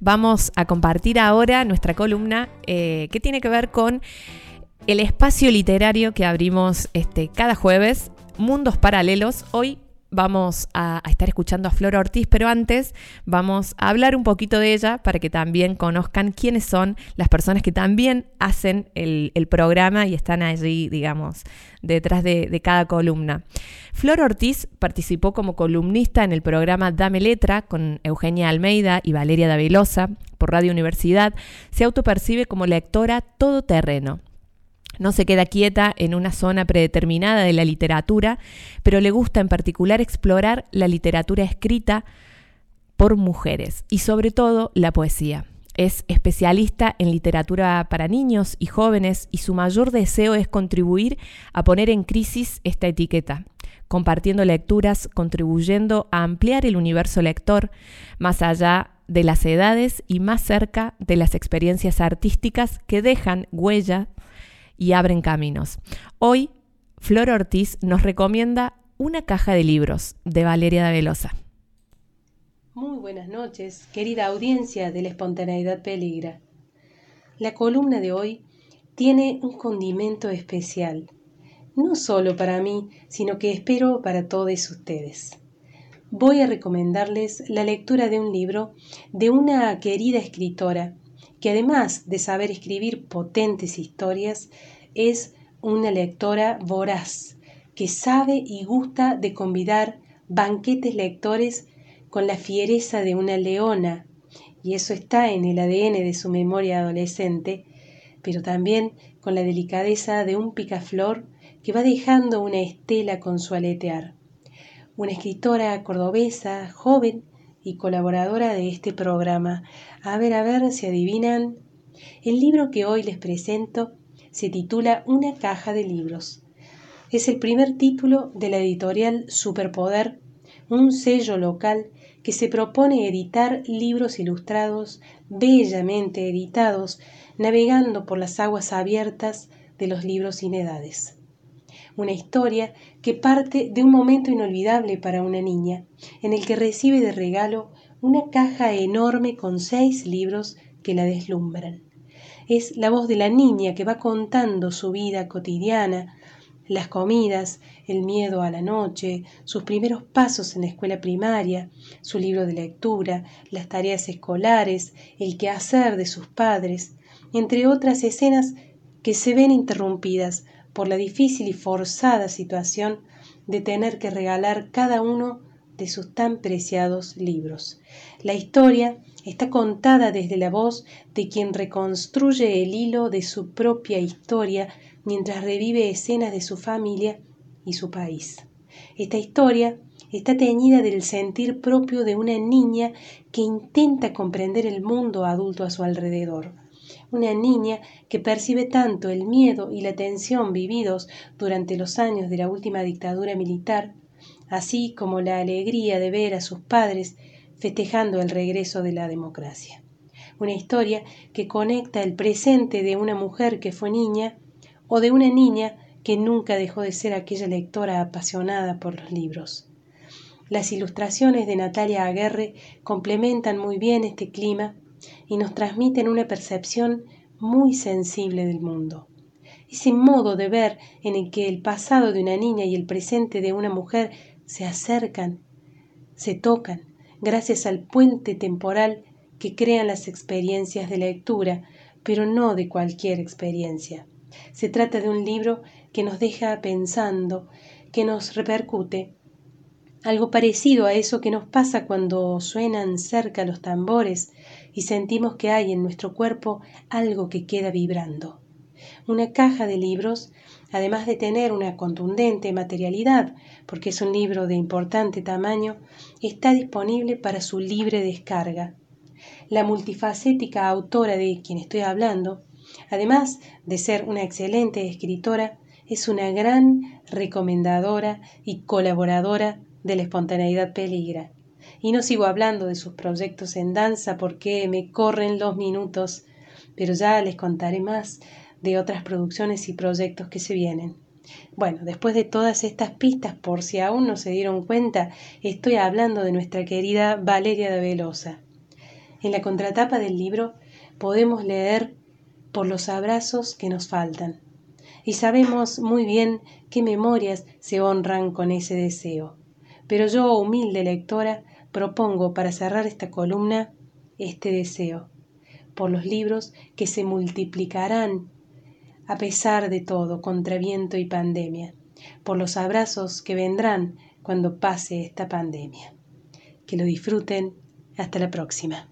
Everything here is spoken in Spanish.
vamos a compartir ahora nuestra columna eh, que tiene que ver con el espacio literario que abrimos este, cada jueves, Mundos Paralelos. Hoy vamos a, estar escuchando a Flor Ortiz, pero antes vamos a hablar un poquito de ella para que también conozcan quiénes son las personas que también hacen el, programa y están allí, digamos, detrás de, de, cada columna. Flor Ortiz participó como columnista en el programa Dame Letra con Eugenia Almeida y Valeria Davilosa por Radio Universidad. Se autopercibe como lectora todoterreno no se queda quieta en una zona predeterminada de la literatura, pero le gusta en particular explorar la literatura escrita por mujeres y sobre todo la poesía. Es especialista en literatura para niños y jóvenes y su mayor deseo es contribuir a poner en crisis esta etiqueta, compartiendo lecturas, contribuyendo a ampliar el universo lector más allá de las edades y más cerca de las experiencias artísticas que dejan huella y abren caminos. Hoy, Flor Ortiz nos recomienda una caja de libros de Valeria de Velosa. Muy buenas noches, querida audiencia de la espontaneidad peligra. La columna de hoy tiene un condimento especial, no solo para mí, sino que espero para todos ustedes. Voy a recomendarles la lectura de un libro de una querida escritora que además de saber escribir potentes historias, es una lectora voraz, que sabe y gusta de convidar banquetes lectores con la fiereza de una leona, y eso está en el ADN de su memoria adolescente, pero también con la delicadeza de un picaflor que va dejando una estela con su aletear. Una escritora cordobesa, joven, y colaboradora de este programa. A ver, a ver si adivinan. El libro que hoy les presento se titula Una caja de libros. Es el primer título de la editorial Superpoder, un sello local que se propone editar libros ilustrados, bellamente editados, navegando por las aguas abiertas de los libros sin edades una historia que parte de un momento inolvidable para una niña, en el que recibe de regalo una caja enorme con seis libros que la deslumbran. Es la voz de la niña que va contando su vida cotidiana, las comidas, el miedo a la noche, sus primeros pasos en la escuela primaria, su libro de lectura, las tareas escolares, el quehacer de sus padres, entre otras escenas que se ven interrumpidas por la difícil y forzada situación de tener que regalar cada uno de sus tan preciados libros. La historia está contada desde la voz de quien reconstruye el hilo de su propia historia mientras revive escenas de su familia y su país. Esta historia está teñida del sentir propio de una niña que intenta comprender el mundo adulto a su alrededor una niña que percibe tanto el miedo y la tensión vividos durante los años de la última dictadura militar, así como la alegría de ver a sus padres festejando el regreso de la democracia. Una historia que conecta el presente de una mujer que fue niña o de una niña que nunca dejó de ser aquella lectora apasionada por los libros. Las ilustraciones de Natalia Aguerre complementan muy bien este clima y nos transmiten una percepción muy sensible del mundo. Ese modo de ver en el que el pasado de una niña y el presente de una mujer se acercan, se tocan, gracias al puente temporal que crean las experiencias de lectura, pero no de cualquier experiencia. Se trata de un libro que nos deja pensando, que nos repercute, algo parecido a eso que nos pasa cuando suenan cerca los tambores y sentimos que hay en nuestro cuerpo algo que queda vibrando. Una caja de libros, además de tener una contundente materialidad, porque es un libro de importante tamaño, está disponible para su libre descarga. La multifacética autora de quien estoy hablando, además de ser una excelente escritora, es una gran recomendadora y colaboradora de la espontaneidad peligra. Y no sigo hablando de sus proyectos en danza porque me corren los minutos, pero ya les contaré más de otras producciones y proyectos que se vienen. Bueno, después de todas estas pistas, por si aún no se dieron cuenta, estoy hablando de nuestra querida Valeria de Velosa. En la contratapa del libro podemos leer por los abrazos que nos faltan. Y sabemos muy bien qué memorias se honran con ese deseo. Pero yo, humilde lectora, propongo para cerrar esta columna este deseo, por los libros que se multiplicarán a pesar de todo, contra viento y pandemia, por los abrazos que vendrán cuando pase esta pandemia. Que lo disfruten. Hasta la próxima.